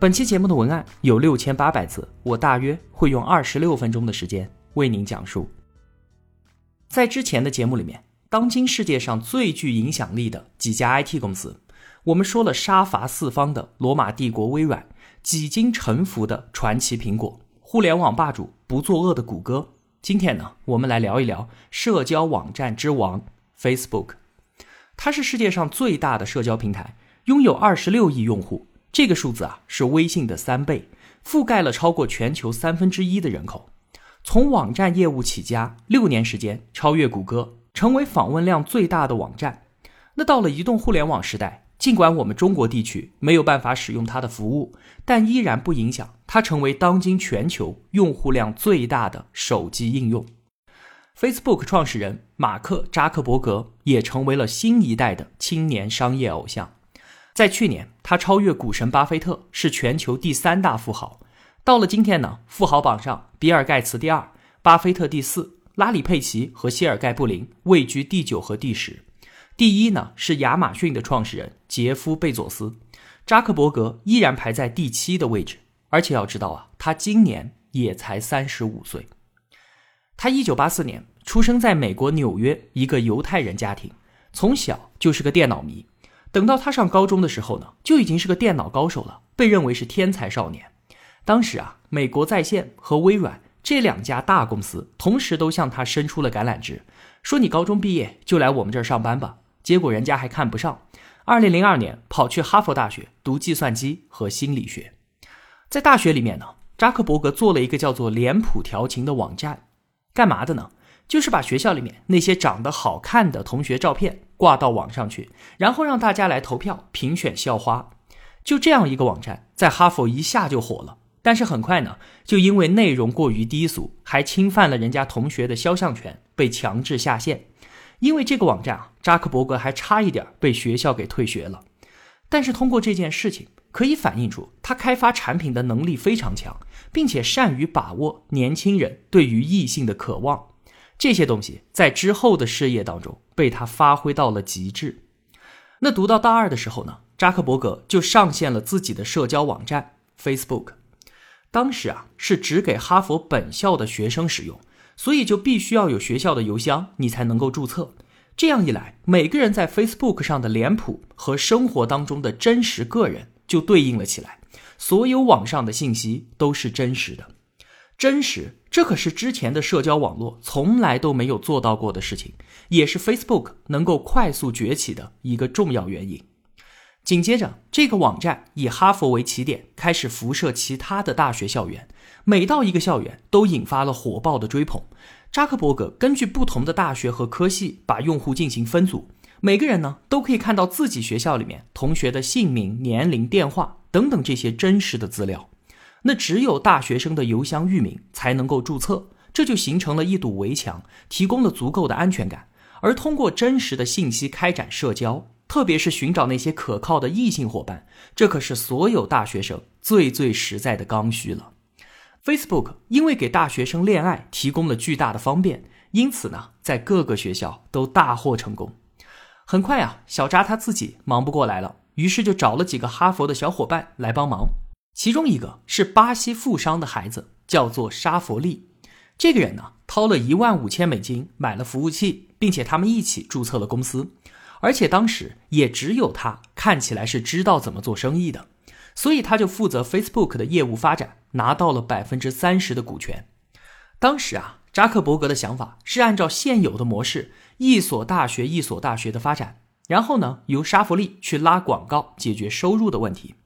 本期节目的文案有六千八百字，我大约会用二十六分钟的时间为您讲述。在之前的节目里面，当今世界上最具影响力的几家 IT 公司，我们说了杀伐四方的罗马帝国微软，几经沉浮的传奇苹果，互联网霸主不作恶的谷歌。今天呢，我们来聊一聊社交网站之王 Facebook，它是世界上最大的社交平台，拥有二十六亿用户。这个数字啊是微信的三倍，覆盖了超过全球三分之一的人口。从网站业务起家，六年时间超越谷歌，成为访问量最大的网站。那到了移动互联网时代，尽管我们中国地区没有办法使用它的服务，但依然不影响它成为当今全球用户量最大的手机应用。Facebook 创始人马克扎克伯格也成为了新一代的青年商业偶像。在去年，他超越股神巴菲特，是全球第三大富豪。到了今天呢，富豪榜上，比尔盖茨第二，巴菲特第四，拉里佩奇和谢尔盖布林位居第九和第十。第一呢是亚马逊的创始人杰夫贝佐斯，扎克伯格依然排在第七的位置。而且要知道啊，他今年也才三十五岁。他一九八四年出生在美国纽约一个犹太人家庭，从小就是个电脑迷。等到他上高中的时候呢，就已经是个电脑高手了，被认为是天才少年。当时啊，美国在线和微软这两家大公司同时都向他伸出了橄榄枝，说你高中毕业就来我们这儿上班吧。结果人家还看不上，二零零二年跑去哈佛大学读计算机和心理学。在大学里面呢，扎克伯格做了一个叫做“脸谱调情”的网站，干嘛的呢？就是把学校里面那些长得好看的同学照片挂到网上去，然后让大家来投票评选校花。就这样一个网站，在哈佛一下就火了。但是很快呢，就因为内容过于低俗，还侵犯了人家同学的肖像权，被强制下线。因为这个网站啊，扎克伯格还差一点被学校给退学了。但是通过这件事情，可以反映出他开发产品的能力非常强，并且善于把握年轻人对于异性的渴望。这些东西在之后的事业当中被他发挥到了极致。那读到大二的时候呢，扎克伯格就上线了自己的社交网站 Facebook。当时啊是只给哈佛本校的学生使用，所以就必须要有学校的邮箱，你才能够注册。这样一来，每个人在 Facebook 上的脸谱和生活当中的真实个人就对应了起来，所有网上的信息都是真实的。真实，这可是之前的社交网络从来都没有做到过的事情，也是 Facebook 能够快速崛起的一个重要原因。紧接着，这个网站以哈佛为起点，开始辐射其他的大学校园，每到一个校园都引发了火爆的追捧。扎克伯格根据不同的大学和科系，把用户进行分组，每个人呢都可以看到自己学校里面同学的姓名、年龄、电话等等这些真实的资料。那只有大学生的邮箱域名才能够注册，这就形成了一堵围墙，提供了足够的安全感。而通过真实的信息开展社交，特别是寻找那些可靠的异性伙伴，这可是所有大学生最最实在的刚需了。Facebook 因为给大学生恋爱提供了巨大的方便，因此呢，在各个学校都大获成功。很快啊，小扎他自己忙不过来了，于是就找了几个哈佛的小伙伴来帮忙。其中一个是巴西富商的孩子，叫做沙佛利。这个人呢，掏了一万五千美金买了服务器，并且他们一起注册了公司。而且当时也只有他看起来是知道怎么做生意的，所以他就负责 Facebook 的业务发展，拿到了百分之三十的股权。当时啊，扎克伯格的想法是按照现有的模式，一所大学一所大学的发展，然后呢，由沙弗利去拉广告，解决收入的问题。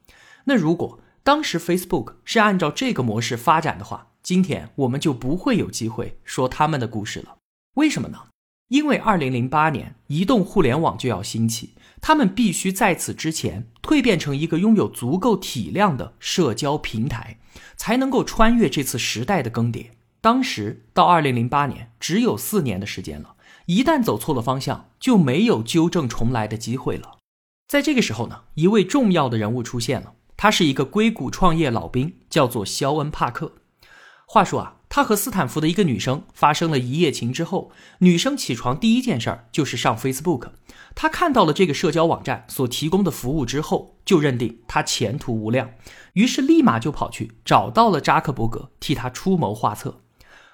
那如果当时 Facebook 是按照这个模式发展的话，今天我们就不会有机会说他们的故事了。为什么呢？因为2008年移动互联网就要兴起，他们必须在此之前蜕变成一个拥有足够体量的社交平台，才能够穿越这次时代的更迭。当时到二零零八年只有四年的时间了，一旦走错了方向，就没有纠正重来的机会了。在这个时候呢，一位重要的人物出现了，他是一个硅谷创业老兵，叫做肖恩·帕克。话说啊。他和斯坦福的一个女生发生了一夜情之后，女生起床第一件事儿就是上 Facebook。他看到了这个社交网站所提供的服务之后，就认定他前途无量，于是立马就跑去找到了扎克伯格，替他出谋划策。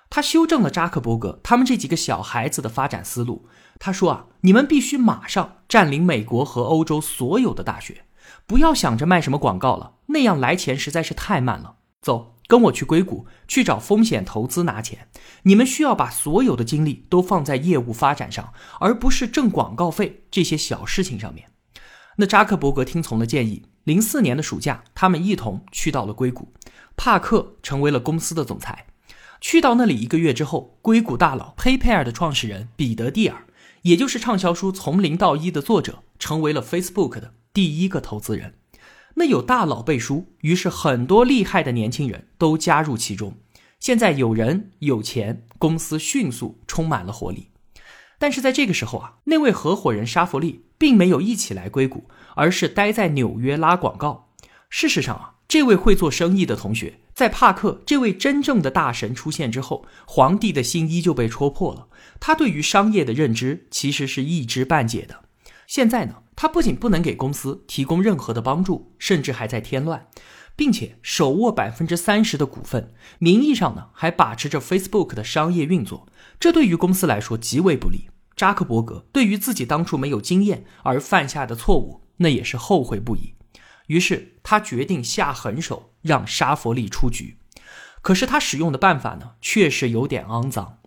他修正了扎克伯格他们这几个小孩子的发展思路。他说啊，你们必须马上占领美国和欧洲所有的大学，不要想着卖什么广告了，那样来钱实在是太慢了。走。跟我去硅谷去找风险投资拿钱，你们需要把所有的精力都放在业务发展上，而不是挣广告费这些小事情上面。那扎克伯格听从了建议，零四年的暑假，他们一同去到了硅谷，帕克成为了公司的总裁。去到那里一个月之后，硅谷大佬 PayPal 的创始人彼得蒂尔，也就是畅销书《从零到一》的作者，成为了 Facebook 的第一个投资人。那有大佬背书，于是很多厉害的年轻人都加入其中。现在有人有钱，公司迅速充满了活力。但是在这个时候啊，那位合伙人沙弗利并没有一起来硅谷，而是待在纽约拉广告。事实上啊，这位会做生意的同学，在帕克这位真正的大神出现之后，皇帝的新衣就被戳破了。他对于商业的认知其实是一知半解的。现在呢？他不仅不能给公司提供任何的帮助，甚至还在添乱，并且手握百分之三十的股份，名义上呢还把持着 Facebook 的商业运作，这对于公司来说极为不利。扎克伯格对于自己当初没有经验而犯下的错误，那也是后悔不已。于是他决定下狠手，让沙佛利出局。可是他使用的办法呢，确实有点肮脏。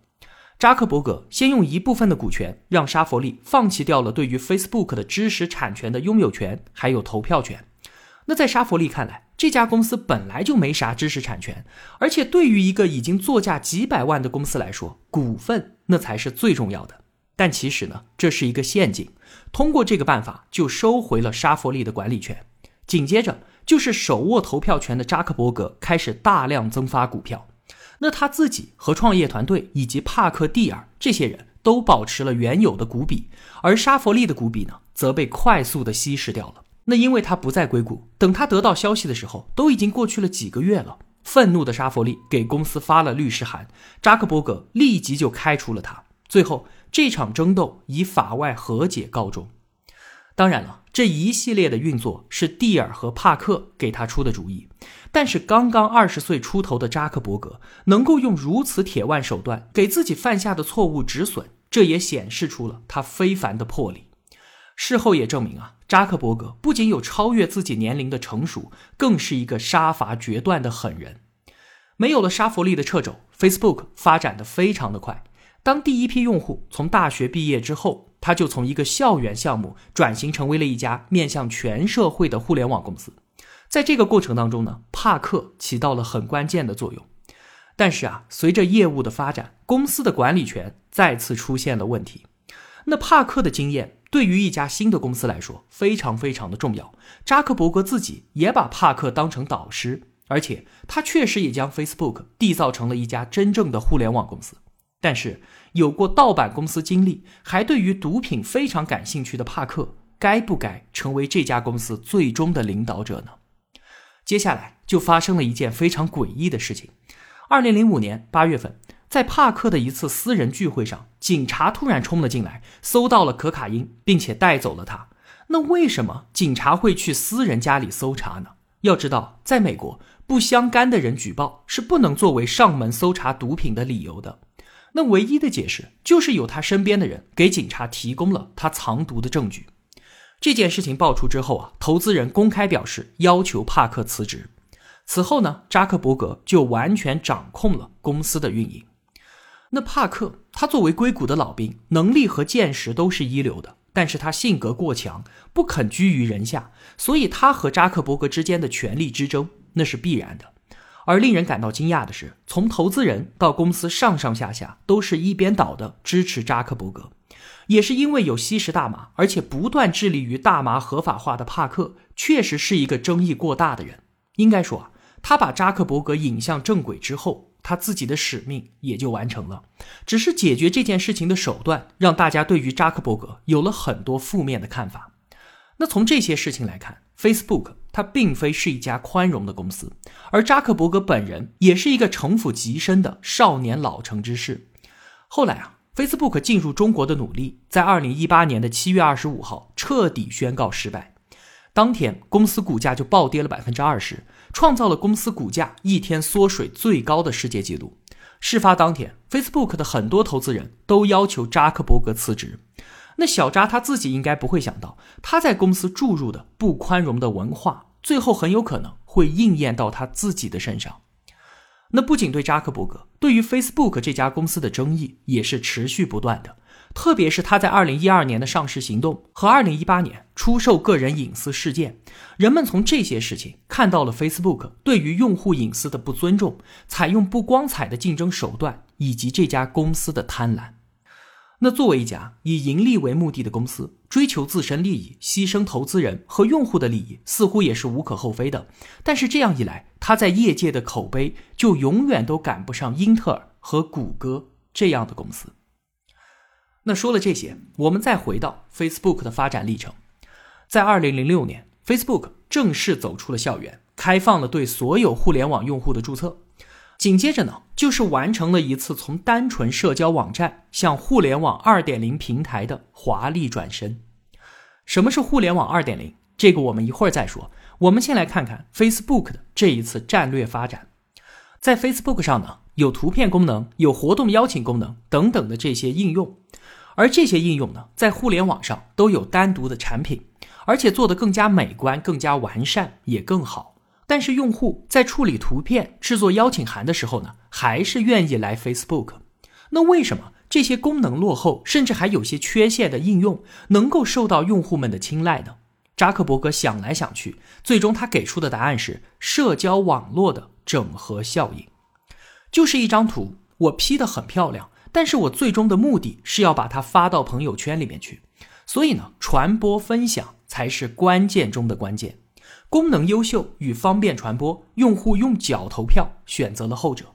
扎克伯格先用一部分的股权让沙佛利放弃掉了对于 Facebook 的知识产权的拥有权，还有投票权。那在沙佛利看来，这家公司本来就没啥知识产权，而且对于一个已经作价几百万的公司来说，股份那才是最重要的。但其实呢，这是一个陷阱。通过这个办法，就收回了沙佛利的管理权。紧接着，就是手握投票权的扎克伯格开始大量增发股票。那他自己和创业团队以及帕克蒂尔这些人都保持了原有的股比，而沙佛利的股比呢，则被快速的稀释掉了。那因为他不在硅谷，等他得到消息的时候，都已经过去了几个月了。愤怒的沙佛利给公司发了律师函，扎克伯格立即就开除了他。最后，这场争斗以法外和解告终。当然了，这一系列的运作是蒂尔和帕克给他出的主意。但是刚刚二十岁出头的扎克伯格能够用如此铁腕手段给自己犯下的错误止损，这也显示出了他非凡的魄力。事后也证明啊，扎克伯格不仅有超越自己年龄的成熟，更是一个杀伐决断的狠人。没有了沙弗利的掣肘，Facebook 发展的非常的快。当第一批用户从大学毕业之后，他就从一个校园项目转型成为了一家面向全社会的互联网公司。在这个过程当中呢，帕克起到了很关键的作用。但是啊，随着业务的发展，公司的管理权再次出现了问题。那帕克的经验对于一家新的公司来说非常非常的重要。扎克伯格自己也把帕克当成导师，而且他确实也将 Facebook 缔造成了一家真正的互联网公司。但是，有过盗版公司经历，还对于毒品非常感兴趣的帕克，该不该成为这家公司最终的领导者呢？接下来就发生了一件非常诡异的事情。二零零五年八月份，在帕克的一次私人聚会上，警察突然冲了进来，搜到了可卡因，并且带走了他。那为什么警察会去私人家里搜查呢？要知道，在美国，不相干的人举报是不能作为上门搜查毒品的理由的。那唯一的解释就是有他身边的人给警察提供了他藏毒的证据。这件事情爆出之后啊，投资人公开表示要求帕克辞职。此后呢，扎克伯格就完全掌控了公司的运营。那帕克他作为硅谷的老兵，能力和见识都是一流的，但是他性格过强，不肯居于人下，所以他和扎克伯格之间的权力之争那是必然的。而令人感到惊讶的是，从投资人到公司上上下下都是一边倒的支持扎克伯格。也是因为有吸食大麻，而且不断致力于大麻合法化的帕克，确实是一个争议过大的人。应该说啊，他把扎克伯格引向正轨之后，他自己的使命也就完成了。只是解决这件事情的手段，让大家对于扎克伯格有了很多负面的看法。那从这些事情来看，Facebook 它并非是一家宽容的公司，而扎克伯格本人也是一个城府极深的少年老成之士。后来啊，Facebook 进入中国的努力，在二零一八年的七月二十五号彻底宣告失败。当天，公司股价就暴跌了百分之二十，创造了公司股价一天缩水最高的世界纪录。事发当天，Facebook 的很多投资人都要求扎克伯格辞职。那小扎他自己应该不会想到，他在公司注入的不宽容的文化，最后很有可能会应验到他自己的身上。那不仅对扎克伯格，对于 Facebook 这家公司的争议也是持续不断的。特别是他在二零一二年的上市行动和二零一八年出售个人隐私事件，人们从这些事情看到了 Facebook 对于用户隐私的不尊重，采用不光彩的竞争手段，以及这家公司的贪婪。那作为一家以盈利为目的的公司，追求自身利益，牺牲投资人和用户的利益，似乎也是无可厚非的。但是这样一来，它在业界的口碑就永远都赶不上英特尔和谷歌这样的公司。那说了这些，我们再回到 Facebook 的发展历程。在2006年，Facebook 正式走出了校园，开放了对所有互联网用户的注册。紧接着呢，就是完成了一次从单纯社交网站向互联网2.0平台的华丽转身。什么是互联网2.0？这个我们一会儿再说。我们先来看看 Facebook 的这一次战略发展。在 Facebook 上呢，有图片功能、有活动邀请功能等等的这些应用。而这些应用呢，在互联网上都有单独的产品，而且做得更加美观、更加完善，也更好。但是用户在处理图片、制作邀请函的时候呢，还是愿意来 Facebook。那为什么这些功能落后，甚至还有些缺陷的应用能够受到用户们的青睐呢？扎克伯格想来想去，最终他给出的答案是社交网络的整合效应，就是一张图，我 P 的很漂亮。但是我最终的目的是要把它发到朋友圈里面去，所以呢，传播分享才是关键中的关键。功能优秀与方便传播，用户用脚投票选择了后者。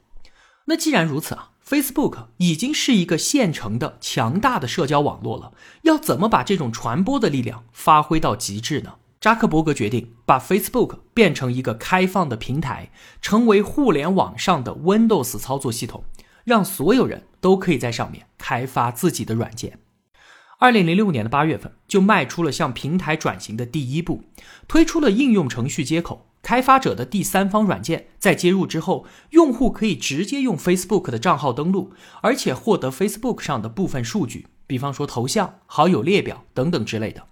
那既然如此啊，Facebook 已经是一个现成的强大的社交网络了，要怎么把这种传播的力量发挥到极致呢？扎克伯格决定把 Facebook 变成一个开放的平台，成为互联网上的 Windows 操作系统。让所有人都可以在上面开发自己的软件。二零零六年的八月份，就迈出了向平台转型的第一步，推出了应用程序接口。开发者的第三方软件在接入之后，用户可以直接用 Facebook 的账号登录，而且获得 Facebook 上的部分数据，比方说头像、好友列表等等之类的。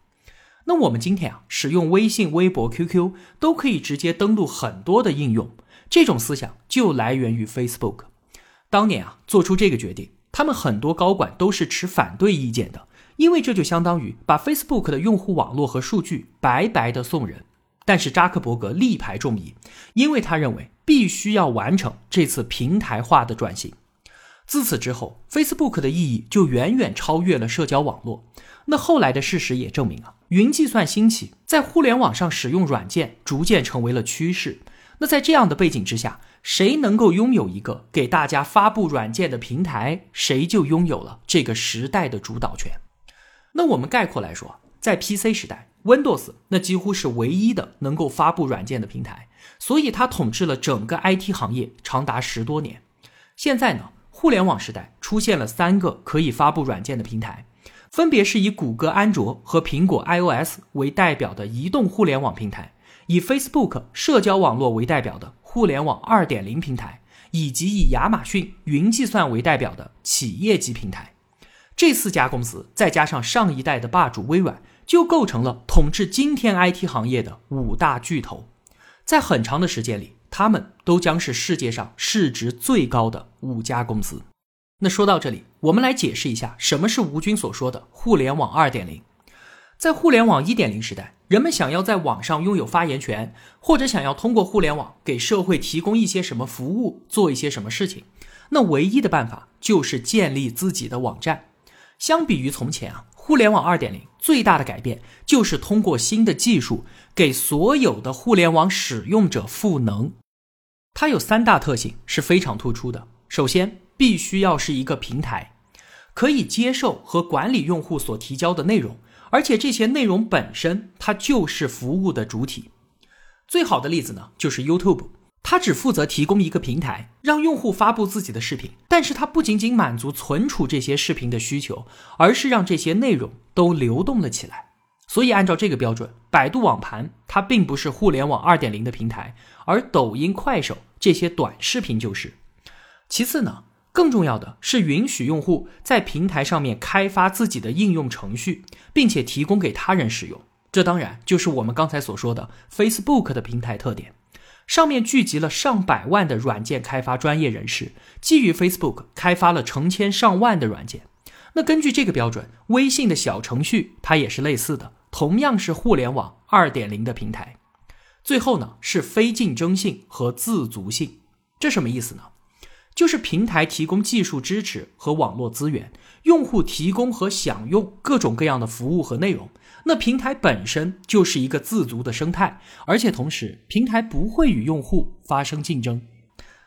那我们今天啊，使用微信、微博、QQ 都可以直接登录很多的应用，这种思想就来源于 Facebook。当年啊，做出这个决定，他们很多高管都是持反对意见的，因为这就相当于把 Facebook 的用户网络和数据白白的送人。但是扎克伯格力排众议，因为他认为必须要完成这次平台化的转型。自此之后，Facebook 的意义就远远超越了社交网络。那后来的事实也证明啊，云计算兴起，在互联网上使用软件逐渐成为了趋势。那在这样的背景之下，谁能够拥有一个给大家发布软件的平台，谁就拥有了这个时代的主导权。那我们概括来说，在 PC 时代，Windows 那几乎是唯一的能够发布软件的平台，所以它统治了整个 IT 行业长达十多年。现在呢，互联网时代出现了三个可以发布软件的平台，分别是以谷歌安卓和苹果 iOS 为代表的移动互联网平台。以 Facebook 社交网络为代表的互联网2.0平台，以及以亚马逊云计算为代表的企业级平台，这四家公司再加上上一代的霸主微软，就构成了统治今天 IT 行业的五大巨头。在很长的时间里，他们都将是世界上市值最高的五家公司。那说到这里，我们来解释一下什么是吴军所说的互联网2.0。在互联网1.0时代。人们想要在网上拥有发言权，或者想要通过互联网给社会提供一些什么服务，做一些什么事情，那唯一的办法就是建立自己的网站。相比于从前啊，互联网2.0最大的改变就是通过新的技术给所有的互联网使用者赋能。它有三大特性是非常突出的。首先，必须要是一个平台，可以接受和管理用户所提交的内容，而且这些内容本身它就是服务的主体。最好的例子呢，就是 YouTube，它只负责提供一个平台，让用户发布自己的视频，但是它不仅仅满足存储这些视频的需求，而是让这些内容都流动了起来。所以，按照这个标准，百度网盘它并不是互联网二点零的平台，而抖音、快手这些短视频就是。其次呢，更重要的是允许用户在平台上面开发自己的应用程序，并且提供给他人使用。这当然就是我们刚才所说的 Facebook 的平台特点，上面聚集了上百万的软件开发专业人士，基于 Facebook 开发了成千上万的软件。那根据这个标准，微信的小程序它也是类似的。同样是互联网二点零的平台，最后呢是非竞争性和自足性，这什么意思呢？就是平台提供技术支持和网络资源，用户提供和享用各种各样的服务和内容，那平台本身就是一个自足的生态，而且同时平台不会与用户发生竞争。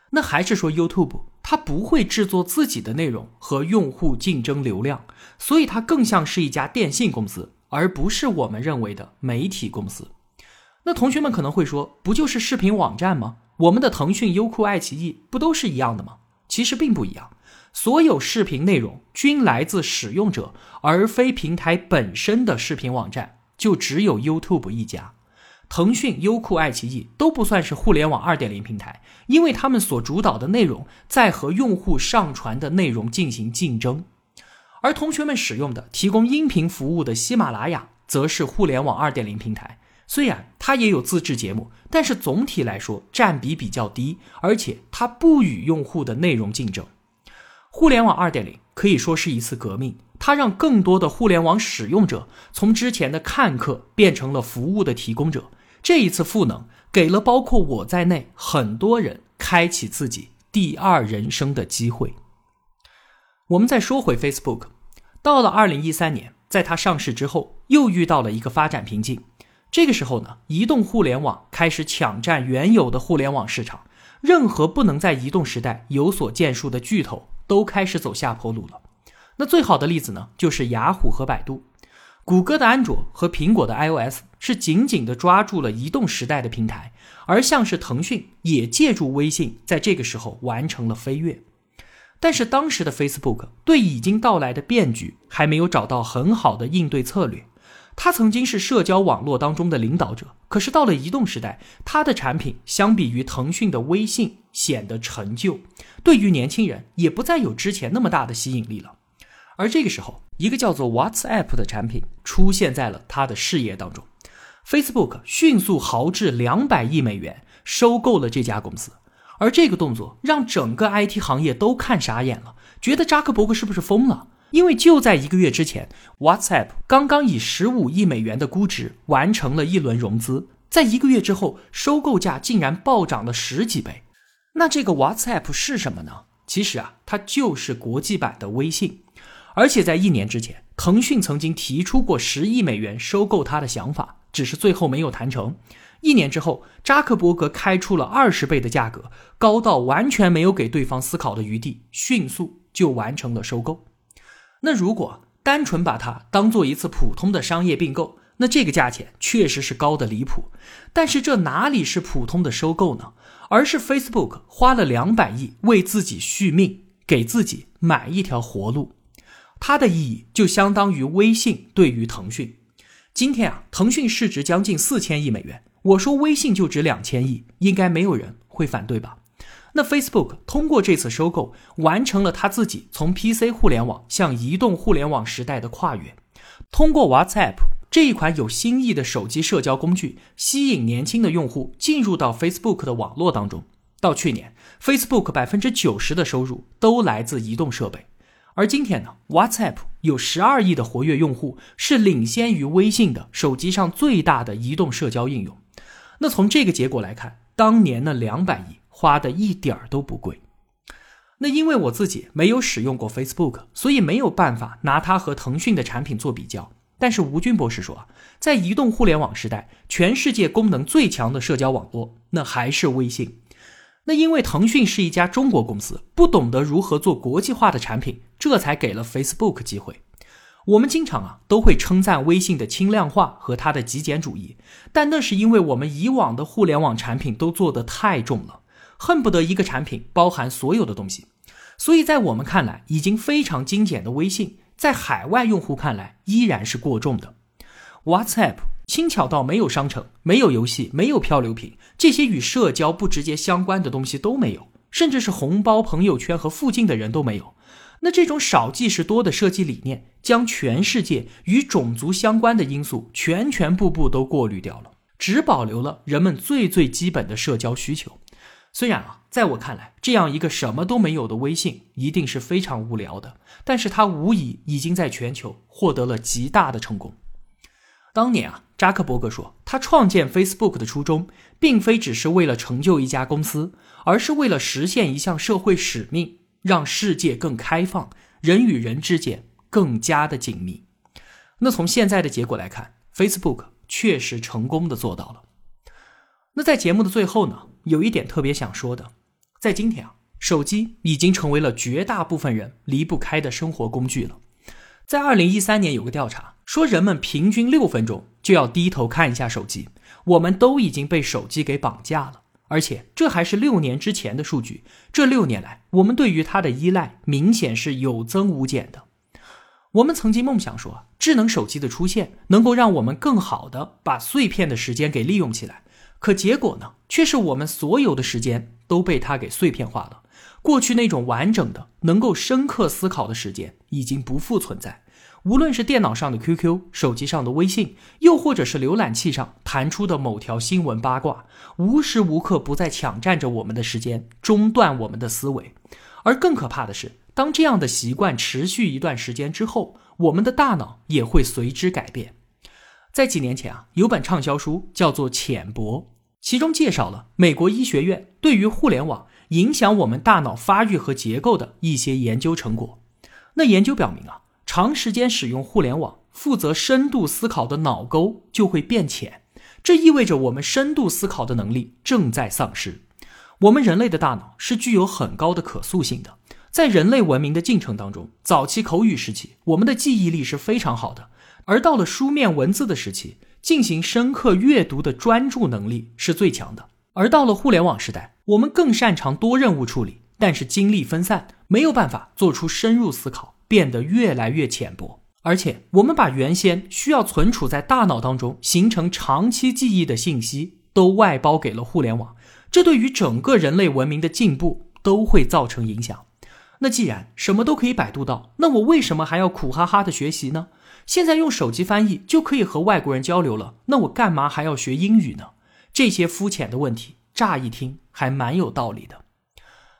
那还是说 YouTube，它不会制作自己的内容和用户竞争流量，所以它更像是一家电信公司。而不是我们认为的媒体公司。那同学们可能会说，不就是视频网站吗？我们的腾讯、优酷、爱奇艺不都是一样的吗？其实并不一样。所有视频内容均来自使用者，而非平台本身的视频网站，就只有 YouTube 一家。腾讯、优酷、爱奇艺都不算是互联网二点零平台，因为他们所主导的内容在和用户上传的内容进行竞争。而同学们使用的提供音频服务的喜马拉雅，则是互联网二点零平台。虽然它也有自制节目，但是总体来说占比比较低，而且它不与用户的内容竞争。互联网二点零可以说是一次革命，它让更多的互联网使用者从之前的看客变成了服务的提供者。这一次赋能，给了包括我在内很多人开启自己第二人生的机会。我们再说回 Facebook，到了二零一三年，在它上市之后，又遇到了一个发展瓶颈。这个时候呢，移动互联网开始抢占原有的互联网市场，任何不能在移动时代有所建树的巨头都开始走下坡路了。那最好的例子呢，就是雅虎和百度。谷歌的安卓和苹果的 iOS 是紧紧地抓住了移动时代的平台，而像是腾讯也借助微信，在这个时候完成了飞跃。但是当时的 Facebook 对已经到来的变局还没有找到很好的应对策略。他曾经是社交网络当中的领导者，可是到了移动时代，他的产品相比于腾讯的微信显得陈旧，对于年轻人也不再有之前那么大的吸引力了。而这个时候，一个叫做 WhatsApp 的产品出现在了他的视野当中，Facebook 迅速豪掷两百亿美元收购了这家公司。而这个动作让整个 IT 行业都看傻眼了，觉得扎克伯格是不是疯了？因为就在一个月之前，WhatsApp 刚刚以十五亿美元的估值完成了一轮融资，在一个月之后，收购价竟然暴涨了十几倍。那这个 WhatsApp 是什么呢？其实啊，它就是国际版的微信。而且在一年之前，腾讯曾经提出过十亿美元收购它的想法，只是最后没有谈成。一年之后，扎克伯格开出了二十倍的价格，高到完全没有给对方思考的余地，迅速就完成了收购。那如果单纯把它当做一次普通的商业并购，那这个价钱确实是高的离谱。但是这哪里是普通的收购呢？而是 Facebook 花了两百亿为自己续命，给自己买一条活路。它的意义就相当于微信对于腾讯。今天啊，腾讯市值将近四千亿美元。我说微信就值两千亿，应该没有人会反对吧？那 Facebook 通过这次收购，完成了他自己从 PC 互联网向移动互联网时代的跨越。通过 WhatsApp 这一款有新意的手机社交工具，吸引年轻的用户进入到 Facebook 的网络当中。到去年，Facebook 百分之九十的收入都来自移动设备。而今天呢，WhatsApp 有十二亿的活跃用户，是领先于微信的手机上最大的移动社交应用。那从这个结果来看，当年的两百亿花的一点儿都不贵。那因为我自己没有使用过 Facebook，所以没有办法拿它和腾讯的产品做比较。但是吴军博士说，在移动互联网时代，全世界功能最强的社交网络，那还是微信。那因为腾讯是一家中国公司，不懂得如何做国际化的产品，这才给了 Facebook 机会。我们经常啊都会称赞微信的轻量化和它的极简主义，但那是因为我们以往的互联网产品都做得太重了，恨不得一个产品包含所有的东西。所以在我们看来已经非常精简的微信，在海外用户看来依然是过重的。WhatsApp 轻巧到没有商城、没有游戏、没有漂流瓶，这些与社交不直接相关的东西都没有，甚至是红包、朋友圈和附近的人都没有。那这种少即是多的设计理念，将全世界与种族相关的因素全全部部都过滤掉了，只保留了人们最最基本的社交需求。虽然啊，在我看来，这样一个什么都没有的微信一定是非常无聊的，但是它无疑已经在全球获得了极大的成功。当年啊，扎克伯格说，他创建 Facebook 的初衷，并非只是为了成就一家公司，而是为了实现一项社会使命。让世界更开放，人与人之间更加的紧密。那从现在的结果来看，Facebook 确实成功的做到了。那在节目的最后呢，有一点特别想说的，在今天啊，手机已经成为了绝大部分人离不开的生活工具了。在二零一三年有个调查说，人们平均六分钟就要低头看一下手机，我们都已经被手机给绑架了。而且这还是六年之前的数据，这六年来，我们对于它的依赖明显是有增无减的。我们曾经梦想说，智能手机的出现能够让我们更好的把碎片的时间给利用起来，可结果呢，却是我们所有的时间都被它给碎片化了。过去那种完整的、能够深刻思考的时间已经不复存在。无论是电脑上的 QQ、手机上的微信，又或者是浏览器上弹出的某条新闻八卦，无时无刻不在抢占着我们的时间，中断我们的思维。而更可怕的是，当这样的习惯持续一段时间之后，我们的大脑也会随之改变。在几年前啊，有本畅销书叫做《浅薄》，其中介绍了美国医学院对于互联网影响我们大脑发育和结构的一些研究成果。那研究表明啊。长时间使用互联网，负责深度思考的脑沟就会变浅，这意味着我们深度思考的能力正在丧失。我们人类的大脑是具有很高的可塑性的，在人类文明的进程当中，早期口语时期，我们的记忆力是非常好的，而到了书面文字的时期，进行深刻阅读的专注能力是最强的。而到了互联网时代，我们更擅长多任务处理，但是精力分散，没有办法做出深入思考。变得越来越浅薄，而且我们把原先需要存储在大脑当中形成长期记忆的信息都外包给了互联网，这对于整个人类文明的进步都会造成影响。那既然什么都可以百度到，那我为什么还要苦哈哈的学习呢？现在用手机翻译就可以和外国人交流了，那我干嘛还要学英语呢？这些肤浅的问题，乍一听还蛮有道理的。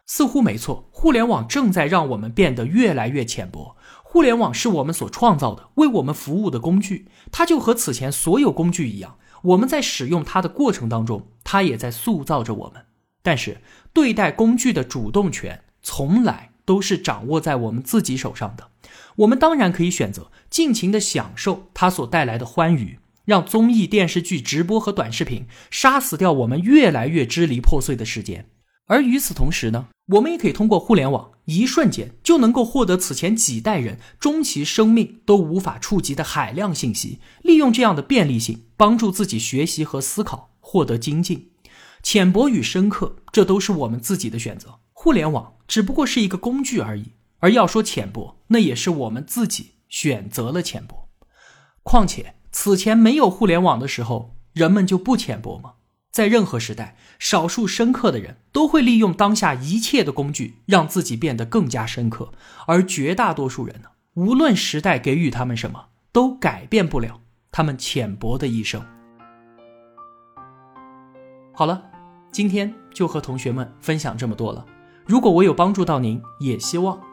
似乎没错，互联网正在让我们变得越来越浅薄。互联网是我们所创造的、为我们服务的工具，它就和此前所有工具一样。我们在使用它的过程当中，它也在塑造着我们。但是，对待工具的主动权从来都是掌握在我们自己手上的。我们当然可以选择尽情的享受它所带来的欢愉，让综艺、电视剧、直播和短视频杀死掉我们越来越支离破碎的时间。而与此同时呢，我们也可以通过互联网，一瞬间就能够获得此前几代人终其生命都无法触及的海量信息。利用这样的便利性，帮助自己学习和思考，获得精进。浅薄与深刻，这都是我们自己的选择。互联网只不过是一个工具而已。而要说浅薄，那也是我们自己选择了浅薄。况且，此前没有互联网的时候，人们就不浅薄吗？在任何时代，少数深刻的人都会利用当下一切的工具，让自己变得更加深刻；而绝大多数人呢，无论时代给予他们什么，都改变不了他们浅薄的一生。好了，今天就和同学们分享这么多了。如果我有帮助到您，也希望